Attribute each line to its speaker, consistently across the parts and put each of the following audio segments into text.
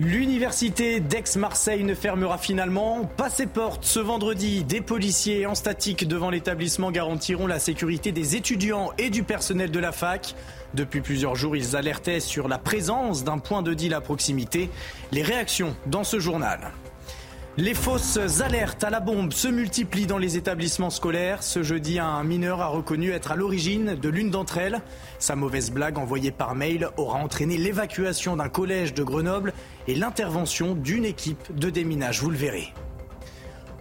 Speaker 1: L'université d'Aix-Marseille ne fermera finalement pas ses portes ce vendredi. Des policiers en statique devant l'établissement garantiront la sécurité des étudiants et du personnel de la fac. Depuis plusieurs jours, ils alertaient sur la présence d'un point de deal à proximité. Les réactions dans ce journal. Les fausses alertes à la bombe se multiplient dans les établissements scolaires. Ce jeudi, un mineur a reconnu être à l'origine de l'une d'entre elles. Sa mauvaise blague envoyée par mail aura entraîné l'évacuation d'un collège de Grenoble et l'intervention d'une équipe de déminage. Vous le verrez.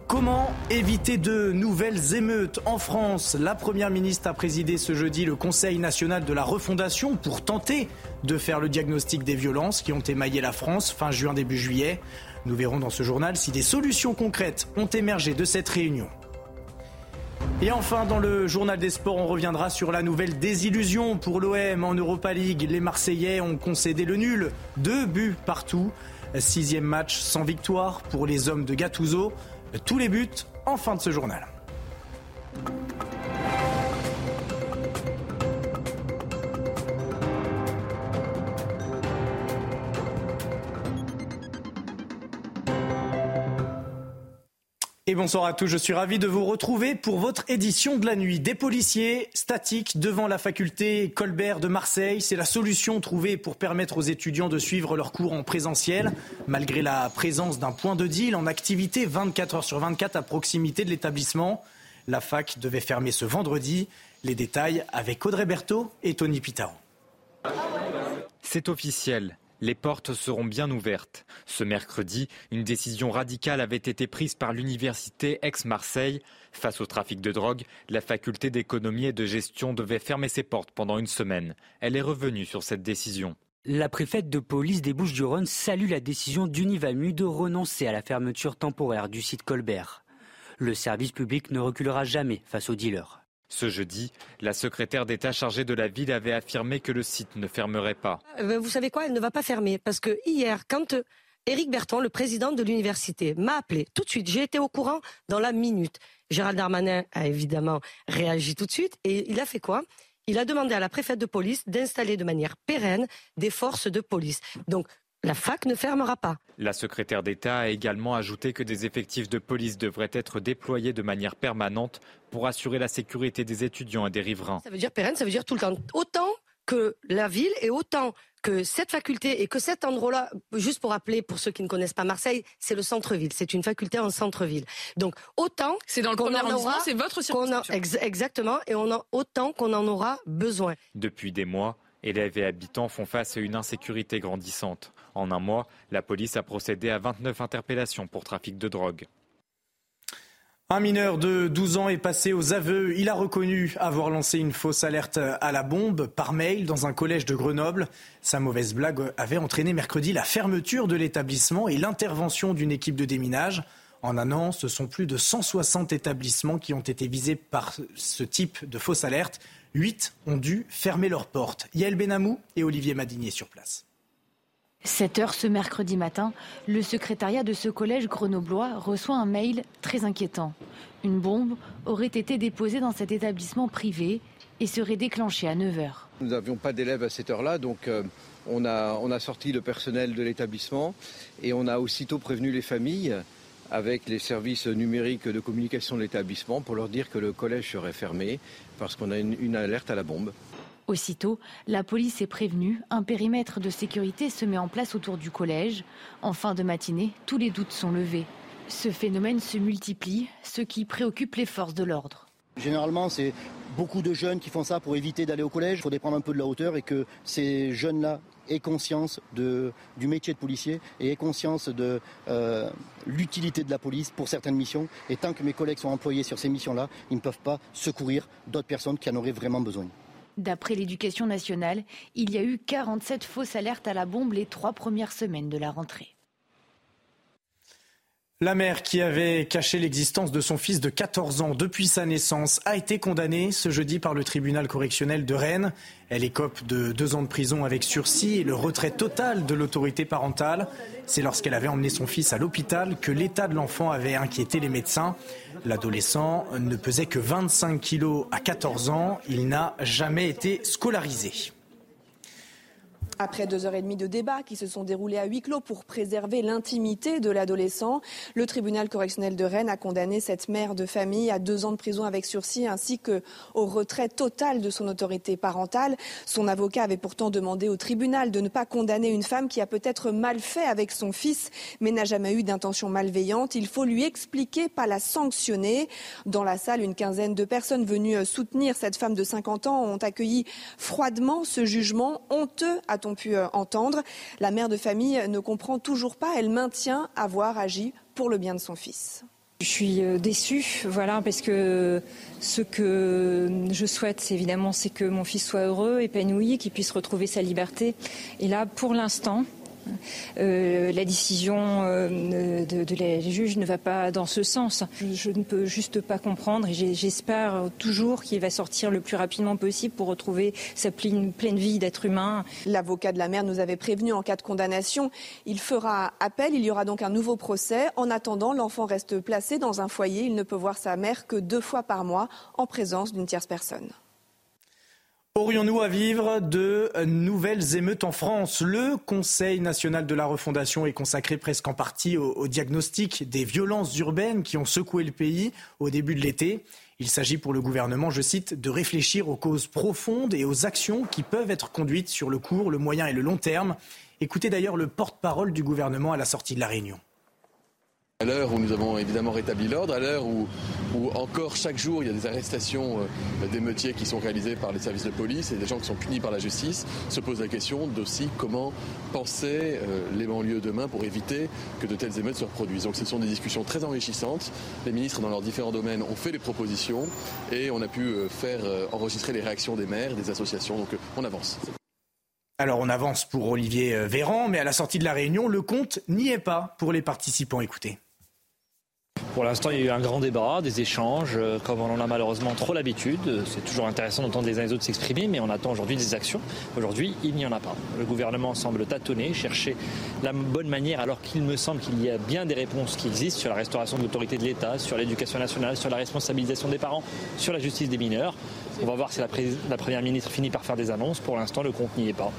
Speaker 1: Comment éviter de nouvelles émeutes en France? La Première ministre a présidé ce jeudi le Conseil national de la refondation pour tenter de faire le diagnostic des violences qui ont émaillé la France fin juin, début juillet. Nous verrons dans ce journal si des solutions concrètes ont émergé de cette réunion. Et enfin, dans le journal des sports, on reviendra sur la nouvelle désillusion pour l'OM en Europa League. Les Marseillais ont concédé le nul, deux buts partout. Sixième match sans victoire pour les hommes de Gattuso. Tous les buts en fin de ce journal. Et bonsoir à tous, je suis ravi de vous retrouver pour votre édition de la nuit. Des policiers statiques devant la faculté Colbert de Marseille, c'est la solution trouvée pour permettre aux étudiants de suivre leurs cours en présentiel, malgré la présence d'un point de deal en activité 24 heures sur 24 à proximité de l'établissement. La fac devait fermer ce vendredi. Les détails avec Audrey Berthaud et Tony Pitaro.
Speaker 2: C'est officiel. Les portes seront bien ouvertes. Ce mercredi, une décision radicale avait été prise par l'université Aix-Marseille. Face au trafic de drogue, la faculté d'économie et de gestion devait fermer ses portes pendant une semaine. Elle est revenue sur cette décision.
Speaker 3: La préfète de police des Bouches-du-Rhône salue la décision d'Univamu de renoncer à la fermeture temporaire du site Colbert. Le service public ne reculera jamais face aux dealers.
Speaker 2: Ce jeudi, la secrétaire d'État chargée de la ville avait affirmé que le site ne fermerait pas.
Speaker 4: Euh, vous savez quoi Elle ne va pas fermer parce que hier, quand euh, Éric Berton, le président de l'université, m'a appelé tout de suite, j'ai été au courant dans la minute. Gérald Darmanin a évidemment réagi tout de suite et il a fait quoi? Il a demandé à la préfète de police d'installer de manière pérenne des forces de police. Donc la fac ne fermera pas.
Speaker 2: La secrétaire d'État a également ajouté que des effectifs de police devraient être déployés de manière permanente pour assurer la sécurité des étudiants et des riverains.
Speaker 4: Ça veut dire pérenne, ça veut dire tout le temps. Autant que la ville et autant que cette faculté et que cet endroit-là, juste pour rappeler pour ceux qui ne connaissent pas Marseille, c'est le centre-ville. C'est une faculté en centre-ville. Donc autant
Speaker 5: c'est dans le premier arrondissement, c'est votre circonscription.
Speaker 4: exactement, et on a autant qu'on en aura besoin.
Speaker 2: Depuis des mois, élèves et habitants font face à une insécurité grandissante. En un mois, la police a procédé à 29 interpellations pour trafic de drogue.
Speaker 1: Un mineur de 12 ans est passé aux aveux. Il a reconnu avoir lancé une fausse alerte à la bombe par mail dans un collège de Grenoble. Sa mauvaise blague avait entraîné mercredi la fermeture de l'établissement et l'intervention d'une équipe de déminage. En un an, ce sont plus de 160 établissements qui ont été visés par ce type de fausse alerte. Huit ont dû fermer leurs portes. Yael Benamou et Olivier Madinier sur place.
Speaker 6: 7 heures ce mercredi matin, le secrétariat de ce collège grenoblois reçoit un mail très inquiétant. Une bombe aurait été déposée dans cet établissement privé et serait déclenchée à 9 heures.
Speaker 7: Nous n'avions pas d'élèves à cette heure-là, donc euh, on, a, on a sorti le personnel de l'établissement et on a aussitôt prévenu les familles avec les services numériques de communication de l'établissement pour leur dire que le collège serait fermé parce qu'on a une alerte à la bombe.
Speaker 6: Aussitôt, la police est prévenue, un périmètre de sécurité se met en place autour du collège. En fin de matinée, tous les doutes sont levés. Ce phénomène se multiplie, ce qui préoccupe les forces de l'ordre.
Speaker 8: Généralement, c'est beaucoup de jeunes qui font ça pour éviter d'aller au collège. Il faut prendre un peu de la hauteur et que ces jeunes-là aient conscience du métier de policier et aient conscience de euh, l'utilité de la police pour certaines missions. Et tant que mes collègues sont employés sur ces missions-là, ils ne peuvent pas secourir d'autres personnes qui en auraient vraiment besoin.
Speaker 6: D'après l'éducation nationale, il y a eu 47 fausses alertes à la bombe les trois premières semaines de la rentrée.
Speaker 1: La mère qui avait caché l'existence de son fils de 14 ans depuis sa naissance a été condamnée ce jeudi par le tribunal correctionnel de Rennes. Elle écope de deux ans de prison avec sursis et le retrait total de l'autorité parentale. C'est lorsqu'elle avait emmené son fils à l'hôpital que l'état de l'enfant avait inquiété les médecins. L'adolescent ne pesait que 25 kilos à 14 ans. Il n'a jamais été scolarisé.
Speaker 9: Après deux heures et demie de débat qui se sont déroulés à huis clos pour préserver l'intimité de l'adolescent, le tribunal correctionnel de Rennes a condamné cette mère de famille à deux ans de prison avec sursis ainsi qu'au retrait total de son autorité parentale. Son avocat avait pourtant demandé au tribunal de ne pas condamner une femme qui a peut-être mal fait avec son fils mais n'a jamais eu d'intention malveillante. Il faut lui expliquer, pas la sanctionner. Dans la salle, une quinzaine de personnes venues soutenir cette femme de 50 ans ont accueilli froidement ce jugement honteux, a pu euh, entendre. La mère de famille ne comprend toujours pas. Elle maintient avoir agi pour le bien de son fils.
Speaker 10: Je suis euh, déçue, voilà, parce que ce que je souhaite, évidemment, c'est que mon fils soit heureux, épanoui, qu'il puisse retrouver sa liberté. Et là, pour l'instant, euh, la décision euh, de, la juge ne va pas dans ce sens. Je, ne peux juste pas comprendre et j'espère toujours qu'il va sortir le plus rapidement possible pour retrouver sa pleine, pleine vie d'être humain.
Speaker 9: L'avocat de la mère nous avait prévenu en cas de condamnation, il fera appel, il y aura donc un nouveau procès. En attendant, l'enfant reste placé dans un foyer, il ne peut voir sa mère que deux fois par mois en présence d'une tierce personne.
Speaker 1: Aurions-nous à vivre de nouvelles émeutes en France? Le Conseil national de la refondation est consacré presque en partie au, diagnostic des violences urbaines qui ont secoué le pays au début de l'été. Il s'agit pour le gouvernement, je cite, de réfléchir aux causes profondes et aux actions qui peuvent être conduites sur le court, le moyen et le long terme. Écoutez d'ailleurs le porte-parole du gouvernement à la sortie de la réunion.
Speaker 11: À l'heure où nous avons évidemment rétabli l'ordre, à l'heure où, encore chaque jour il y a des arrestations euh, d'émeutiers qui sont réalisées par les services de police et des gens qui sont punis par la justice, se pose la question d'aussi comment penser euh, les banlieues demain pour éviter que de telles émeutes se reproduisent. Donc ce sont des discussions très enrichissantes. Les ministres dans leurs différents domaines ont fait les propositions et on a pu euh, faire enregistrer les réactions des maires, des associations. Donc on avance.
Speaker 1: Alors on avance pour Olivier Véran, mais à la sortie de la réunion, le compte n'y est pas pour les participants. Écoutez.
Speaker 12: Pour l'instant, il y a eu un grand débat, des échanges, euh, comme on en a malheureusement trop l'habitude. C'est toujours intéressant d'entendre les uns et les autres s'exprimer, mais on attend aujourd'hui des actions. Aujourd'hui, il n'y en a pas. Le gouvernement semble tâtonner, chercher la bonne manière, alors qu'il me semble qu'il y a bien des réponses qui existent sur la restauration de l'autorité de l'État, sur l'éducation nationale, sur la responsabilisation des parents, sur la justice des mineurs. On va voir si la, la Première ministre finit par faire des annonces. Pour l'instant, le compte n'y est pas.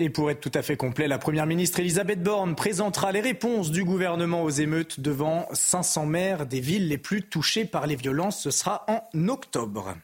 Speaker 1: Et pour être tout à fait complet, la Première ministre Elisabeth Borne présentera les réponses du gouvernement aux émeutes devant 500 maires des villes les plus touchées par les violences. Ce sera en octobre.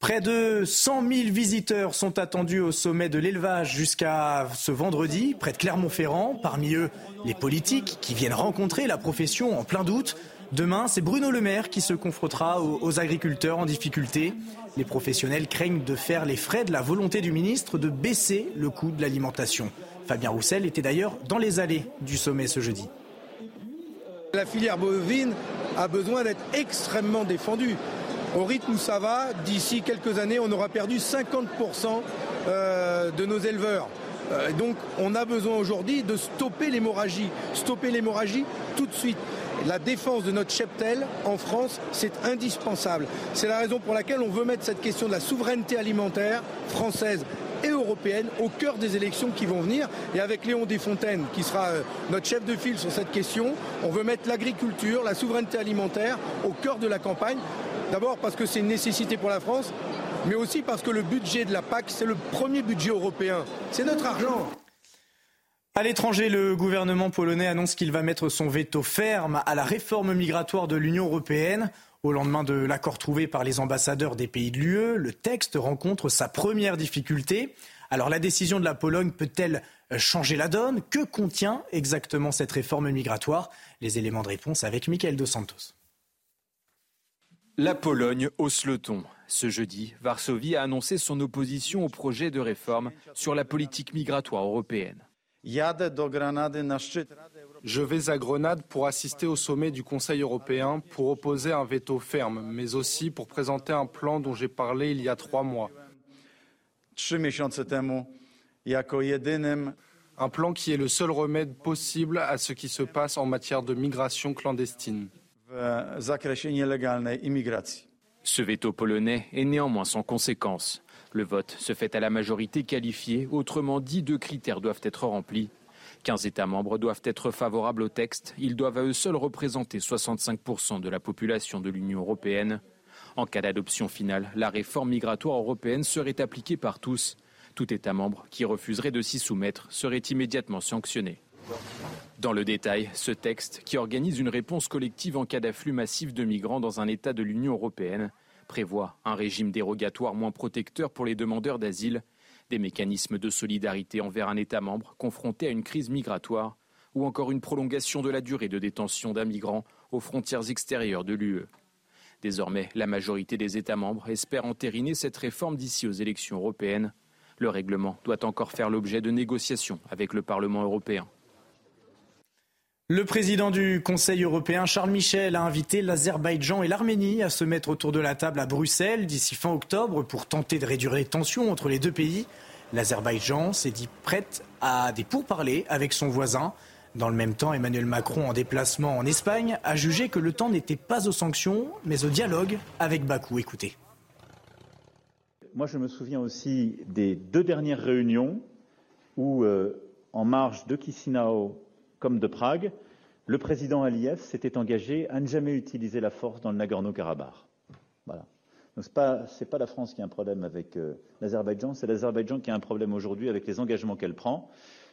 Speaker 1: Près de 100 000 visiteurs sont attendus au sommet de l'élevage jusqu'à ce vendredi, près de Clermont-Ferrand. Parmi eux, les politiques qui viennent rencontrer la profession en plein doute. Demain, c'est Bruno Le Maire qui se confrontera aux agriculteurs en difficulté. Les professionnels craignent de faire les frais de la volonté du ministre de baisser le coût de l'alimentation. Fabien Roussel était d'ailleurs dans les allées du sommet ce jeudi.
Speaker 13: La filière bovine a besoin d'être extrêmement défendue. Au rythme où ça va, d'ici quelques années, on aura perdu 50% euh, de nos éleveurs. Euh, donc on a besoin aujourd'hui de stopper l'hémorragie. Stopper l'hémorragie tout de suite la défense de notre cheptel en France, c'est indispensable. C'est la raison pour laquelle on veut mettre cette question de la souveraineté alimentaire française et européenne au cœur des élections qui vont venir. Et avec Léon Desfontaines, qui sera euh, notre chef de file sur cette question, on veut mettre l'agriculture, la souveraineté alimentaire au cœur de la campagne. D'abord parce que c'est une nécessité pour la France, mais aussi parce que le budget de la PAC, c'est le premier budget européen. C'est notre argent.
Speaker 1: À l'étranger, le gouvernement polonais annonce qu'il va mettre son veto ferme à la réforme migratoire de l'Union européenne. Au lendemain de l'accord trouvé par les ambassadeurs des pays de l'UE, le texte rencontre sa première difficulté. Alors la décision de la Pologne peut-elle changer la donne? Que contient exactement cette réforme migratoire? Les éléments de réponse avec Michael Dos Santos.
Speaker 14: La Pologne hausse le ton. Ce jeudi, Varsovie a annoncé son opposition au projet de réforme sur la politique migratoire européenne.
Speaker 15: Je vais à Grenade pour assister au sommet du Conseil européen pour opposer un veto ferme, mais aussi pour présenter un plan dont j'ai parlé il y a trois mois. Un plan qui est le seul remède possible à ce qui se passe en matière de migration clandestine.
Speaker 14: Ce veto polonais est néanmoins sans conséquence. Le vote se fait à la majorité qualifiée, autrement dit, deux critères doivent être remplis. 15 États membres doivent être favorables au texte, ils doivent à eux seuls représenter 65% de la population de l'Union européenne. En cas d'adoption finale, la réforme migratoire européenne serait appliquée par tous. Tout État membre qui refuserait de s'y soumettre serait immédiatement sanctionné. Dans le détail, ce texte, qui organise une réponse collective en cas d'afflux massif de migrants dans un État de l'Union européenne, prévoit un régime dérogatoire moins protecteur pour les demandeurs d'asile, des mécanismes de solidarité envers un État membre confronté à une crise migratoire, ou encore une prolongation de la durée de détention d'un migrant aux frontières extérieures de l'UE. Désormais, la majorité des États membres espère entériner cette réforme d'ici aux élections européennes. Le règlement doit encore faire l'objet de négociations avec le Parlement européen.
Speaker 1: Le président du Conseil européen, Charles Michel, a invité l'Azerbaïdjan et l'Arménie à se mettre autour de la table à Bruxelles d'ici fin octobre pour tenter de réduire les tensions entre les deux pays. L'Azerbaïdjan s'est dit prête à des pourparlers avec son voisin. Dans le même temps, Emmanuel Macron, en déplacement en Espagne, a jugé que le temps n'était pas aux sanctions, mais au dialogue avec Bakou. Écoutez.
Speaker 16: Moi, je me souviens aussi des deux dernières réunions où, euh, en marge de Chisinau comme de Prague, le président Aliyev s'était engagé à ne jamais utiliser la force dans le Nagorno-Karabakh. Ce n'est pas, pas, la France qui a un problème avec euh, l'Azerbaïdjan, c'est l'Azerbaïdjan qui a un problème aujourd'hui avec les engagements qu'elle prend,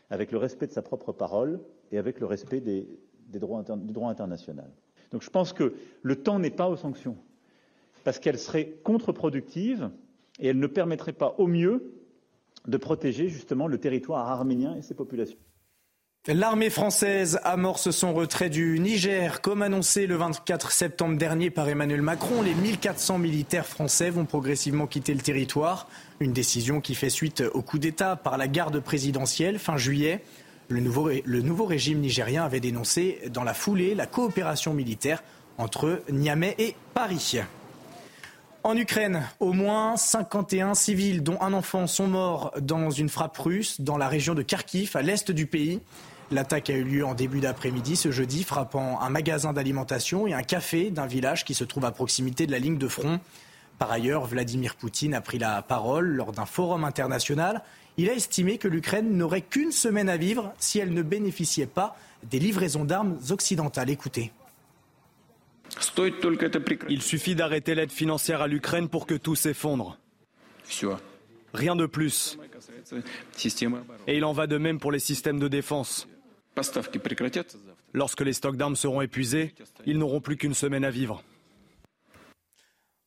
Speaker 16: avec le respect de sa propre parole et avec le respect des, droits du droit international. Donc je pense que le temps n'est pas aux sanctions, parce qu'elles seraient contre-productives et elles ne permettraient pas au mieux de protéger justement le territoire arménien et ses populations.
Speaker 1: L'armée française amorce son retrait du Niger. Comme annoncé le 24 septembre dernier par Emmanuel Macron, les 1400 militaires français vont progressivement quitter le territoire. Une décision qui fait suite au coup d'État par la garde présidentielle fin juillet. Le nouveau, le nouveau régime nigérien avait dénoncé dans la foulée la coopération militaire entre Niamey et Paris. En Ukraine, au moins 51 civils, dont un enfant, sont morts dans une frappe russe dans la région de Kharkiv, à l'est du pays. L'attaque a eu lieu en début d'après-midi ce jeudi, frappant un magasin d'alimentation et un café d'un village qui se trouve à proximité de la ligne de front. Par ailleurs, Vladimir Poutine a pris la parole lors d'un forum international. Il a estimé que l'Ukraine n'aurait qu'une semaine à vivre si elle ne bénéficiait pas des livraisons d'armes occidentales. Écoutez.
Speaker 17: Il suffit d'arrêter l'aide financière à l'Ukraine pour que tout s'effondre. Rien de plus. Et il en va de même pour les systèmes de défense. Lorsque les stocks d'armes seront épuisés, ils n'auront plus qu'une semaine à vivre.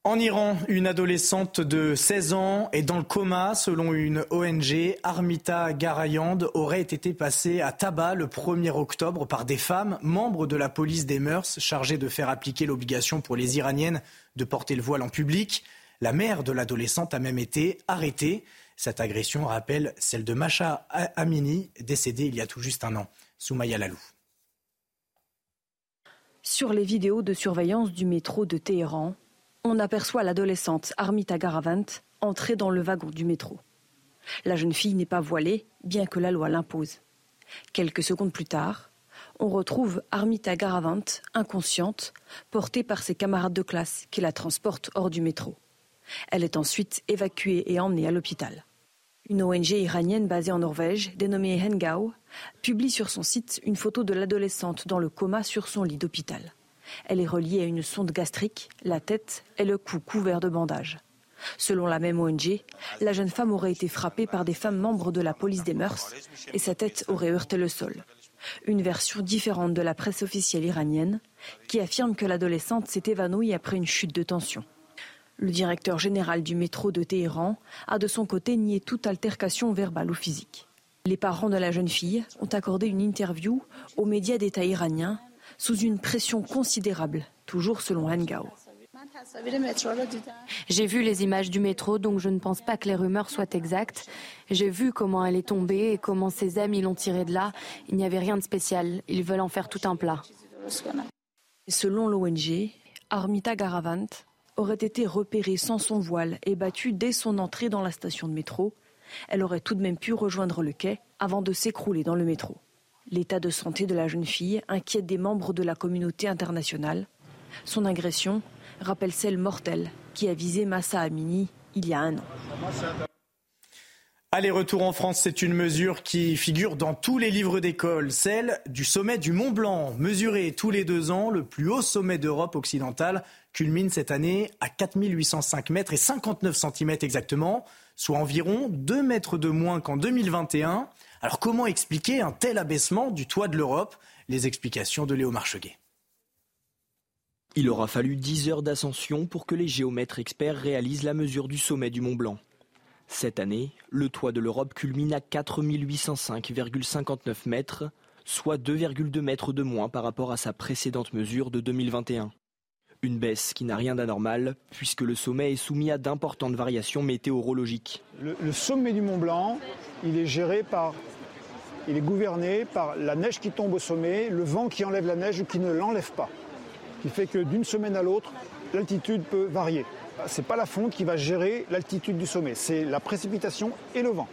Speaker 1: En Iran, une adolescente de 16 ans est dans le coma. Selon une ONG, Armita Garayand aurait été passée à tabac le 1er octobre par des femmes, membres de la police des mœurs, chargées de faire appliquer l'obligation pour les Iraniennes de porter le voile en public. La mère de l'adolescente a même été arrêtée. Cette agression rappelle celle de Macha Amini, décédée il y a tout juste un an. Soumaya Lalou.
Speaker 18: Sur les vidéos de surveillance du métro de Téhéran, on aperçoit l'adolescente Armita Garavant entrer dans le wagon du métro. La jeune fille n'est pas voilée, bien que la loi l'impose. Quelques secondes plus tard, on retrouve Armita Garavant, inconsciente, portée par ses camarades de classe qui la transportent hors du métro. Elle est ensuite évacuée et emmenée à l'hôpital. Une ONG iranienne basée en Norvège, dénommée Hengao, publie sur son site une photo de l'adolescente dans le coma sur son lit d'hôpital. Elle est reliée à une sonde gastrique, la tête et le cou couvert de bandages. Selon la même ONG, la jeune femme aurait été frappée par des femmes membres de la police des mœurs et sa tête aurait heurté le sol. Une version différente de la presse officielle iranienne qui affirme que l'adolescente s'est évanouie après une chute de tension. Le directeur général du métro de Téhéran a de son côté nié toute altercation verbale ou physique. Les parents de la jeune fille ont accordé une interview aux médias d'État iraniens sous une pression considérable, toujours selon Hangao.
Speaker 19: J'ai vu les images du métro, donc je ne pense pas que les rumeurs soient exactes. J'ai vu comment elle est tombée et comment ses amis l'ont tirée de là. Il n'y avait rien de spécial. Ils veulent en faire tout un plat.
Speaker 18: Selon l'ONG, Armita Garavant aurait été repérée sans son voile et battue dès son entrée dans la station de métro. Elle aurait tout de même pu rejoindre le quai avant de s'écrouler dans le métro. L'état de santé de la jeune fille inquiète des membres de la communauté internationale. Son agression rappelle celle mortelle qui a visé Massa Amini il y a un an.
Speaker 1: Aller-retour en France, c'est une mesure qui figure dans tous les livres d'école, celle du sommet du Mont Blanc. Mesuré tous les deux ans, le plus haut sommet d'Europe occidentale culmine cette année à 4805 mètres et 59 cm exactement. soit environ 2 mètres de moins qu'en 2021. Alors comment expliquer un tel abaissement du toit de l'Europe? Les explications de Léo Marcheguet.
Speaker 20: Il aura fallu 10 heures d'ascension pour que les géomètres experts réalisent la mesure du sommet du Mont Blanc. Cette année, le toit de l'Europe culmine à 4805,59 mètres, soit 2,2 mètres de moins par rapport à sa précédente mesure de 2021. Une baisse qui n'a rien d'anormal, puisque le sommet est soumis à d'importantes variations météorologiques.
Speaker 21: Le, sommet du Mont Blanc, il est géré par. Il est gouverné par la neige qui tombe au sommet, le vent qui enlève la neige ou qui ne l'enlève pas. Qui fait que d'une semaine à l'autre, l'altitude peut varier. Ce n'est pas la fonte qui va gérer l'altitude du sommet, c'est la précipitation et le vent.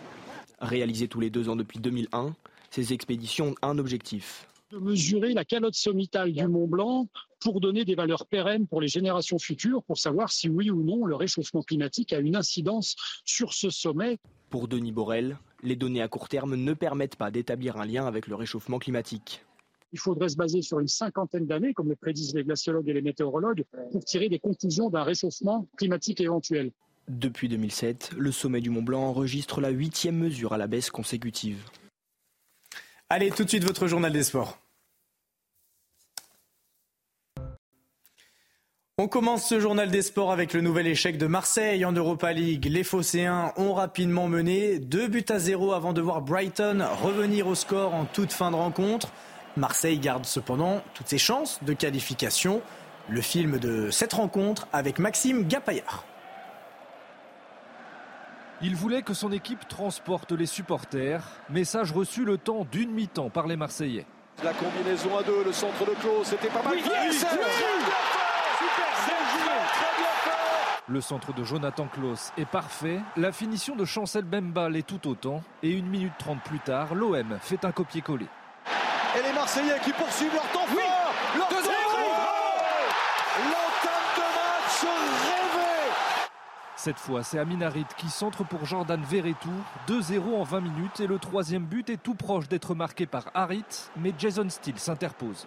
Speaker 20: Réalisé tous les deux ans depuis 2001, ces expéditions ont un objectif
Speaker 22: de mesurer la calotte sommitale du Mont Blanc pour donner des valeurs pérennes pour les générations futures, pour savoir si oui ou non le réchauffement climatique a une incidence sur ce sommet.
Speaker 20: Pour Denis Borel, les données à court terme ne permettent pas d'établir un lien avec le réchauffement climatique.
Speaker 22: Il faudrait se baser sur une cinquantaine d'années, comme le prédisent les glaciologues et les météorologues, pour tirer des conclusions d'un réchauffement climatique éventuel.
Speaker 20: Depuis 2007, le sommet du Mont Blanc enregistre la huitième mesure à la baisse consécutive.
Speaker 1: Allez, tout de suite votre journal des sports. On commence ce journal des sports avec le nouvel échec de Marseille en Europa League. Les Phocéens ont rapidement mené deux buts à zéro avant de voir Brighton revenir au score en toute fin de rencontre. Marseille garde cependant toutes ses chances de qualification. Le film de cette rencontre avec Maxime Gapaillard.
Speaker 23: Il voulait que son équipe transporte les supporters. Message reçu le temps d'une mi-temps par les Marseillais.
Speaker 24: La combinaison à deux, le centre de Klaus, c'était pas mal.
Speaker 23: Le centre de Jonathan Klaus est parfait, la finition de Chancel Bemba l'est tout autant, et une minute trente plus tard, l'OM fait un copier-coller.
Speaker 24: Et les Marseillais qui poursuivent leur temps fort Leur temps L'entame de match rêvé
Speaker 23: Cette fois, c'est Aminarit qui centre pour Jordan Verretou. 2-0 en 20 minutes et le troisième but est tout proche d'être marqué par Harit, mais Jason Steele s'interpose.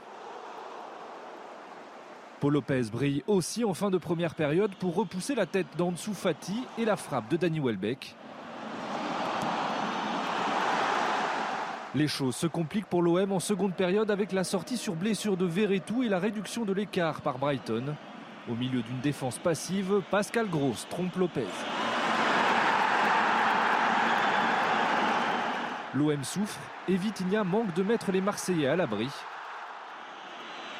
Speaker 23: Paul Lopez brille aussi en fin de première période pour repousser la tête d'Ansu Fati et la frappe de Danny Welbeck. Les choses se compliquent pour l'OM en seconde période avec la sortie sur blessure de Verretou et la réduction de l'écart par Brighton. Au milieu d'une défense passive, Pascal Gross trompe Lopez. L'OM souffre et Vitinha manque de mettre les Marseillais à l'abri.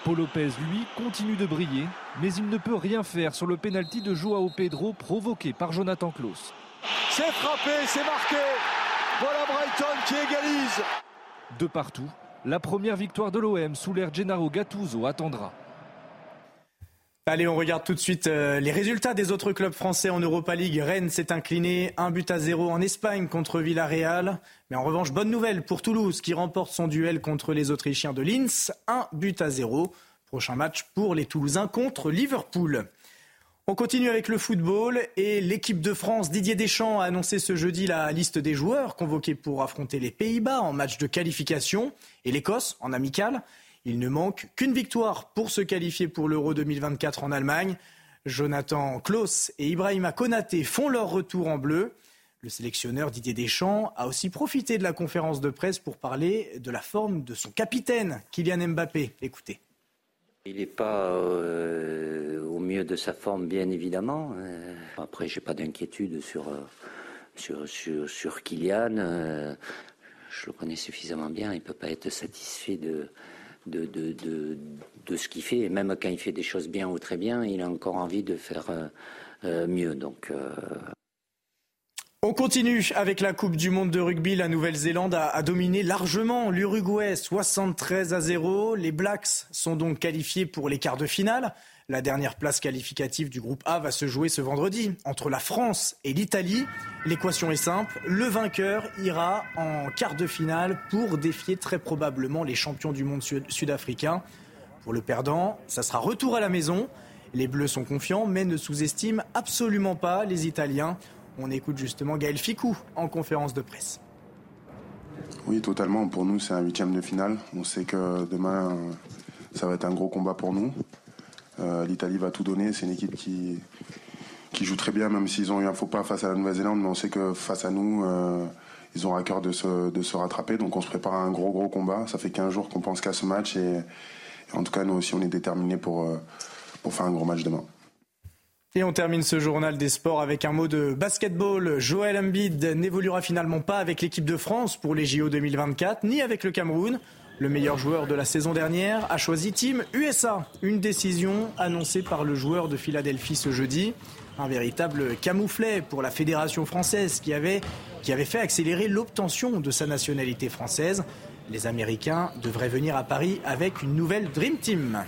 Speaker 23: Paul Lopez, lui, continue de briller, mais il ne peut rien faire sur le pénalty de Joao Pedro provoqué par Jonathan Klaus.
Speaker 24: C'est frappé, c'est marqué. Voilà Brighton qui égalise.
Speaker 23: De partout, la première victoire de l'OM sous l'ère Gennaro Gattuso attendra.
Speaker 1: Allez, on regarde tout de suite euh, les résultats des autres clubs français en Europa League. Rennes s'est incliné un but à zéro en Espagne contre Villarreal. Mais en revanche, bonne nouvelle pour Toulouse qui remporte son duel contre les Autrichiens de Linz. Un but à zéro. Prochain match pour les Toulousains contre Liverpool. On continue avec le football et l'équipe de France. Didier Deschamps a annoncé ce jeudi la liste des joueurs convoqués pour affronter les Pays-Bas en match de qualification et l'Écosse en amical. Il ne manque qu'une victoire pour se qualifier pour l'Euro 2024 en Allemagne. Jonathan Klaus et Ibrahima Konaté font leur retour en bleu. Le sélectionneur Didier Deschamps a aussi profité de la conférence de presse pour parler de la forme de son capitaine, Kylian Mbappé. Écoutez.
Speaker 25: Il n'est pas euh, au mieux de sa forme, bien évidemment. Euh, après, je n'ai pas d'inquiétude sur, euh, sur, sur, sur, Kylian. je le connais suffisamment bien. Il ne peut pas être satisfait de, de, de, de, ce qu'il fait. Et même quand il fait des choses bien ou très bien, il a encore envie de faire euh, euh, mieux. Donc.
Speaker 1: On continue avec la Coupe du Monde de rugby. La Nouvelle-Zélande a, a, dominé largement l'Uruguay 73 à 0. Les Blacks sont donc qualifiés pour les quarts de finale. La dernière place qualificative du groupe A va se jouer ce vendredi entre la France et l'Italie. L'équation est simple, le vainqueur ira en quart de finale pour défier très probablement les champions du monde sud-africain. Pour le perdant, ça sera retour à la maison. Les Bleus sont confiants mais ne sous-estiment absolument pas les Italiens. On écoute justement Gaël Ficou en conférence de presse.
Speaker 26: Oui, totalement. Pour nous, c'est un huitième de finale. On sait que demain, ça va être un gros combat pour nous. Euh, L'Italie va tout donner. C'est une équipe qui, jouent très bien, même s'ils ont eu un faux pas face à la Nouvelle-Zélande, mais on sait que face à nous, ils ont à cœur de se, rattraper. Donc on se prépare à un gros gros combat. Ça fait 15 jours qu'on pense qu'à ce match et, en tout cas nous aussi on est déterminés pour, pour faire un gros match demain.
Speaker 1: Et on termine ce journal des sports avec un mot de basketball. Joël Embiid n'évoluera finalement pas avec l'équipe de France pour les JO 2024, ni avec le Cameroun. Le meilleur joueur de la saison dernière a choisi Team USA. Une décision annoncée par le joueur de Philadelphie ce jeudi. Un véritable camouflet pour la fédération française qui avait, qui avait fait accélérer l'obtention de sa nationalité française. Les Américains devraient venir à Paris avec une nouvelle Dream Team.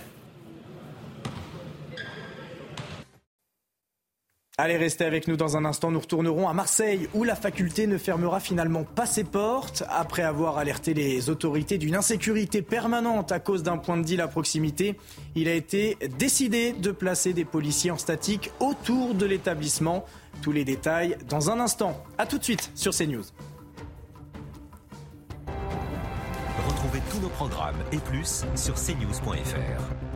Speaker 1: Allez, restez avec nous dans un instant. Nous retournerons à Marseille où la faculté ne fermera finalement pas ses portes. Après avoir alerté les autorités d'une insécurité permanente à cause d'un point de deal à proximité, il a été décidé de placer des policiers en statique autour de l'établissement. Tous les détails dans un instant. A tout de suite sur CNews.
Speaker 27: Retrouvez tous nos programmes et plus sur cnews.fr.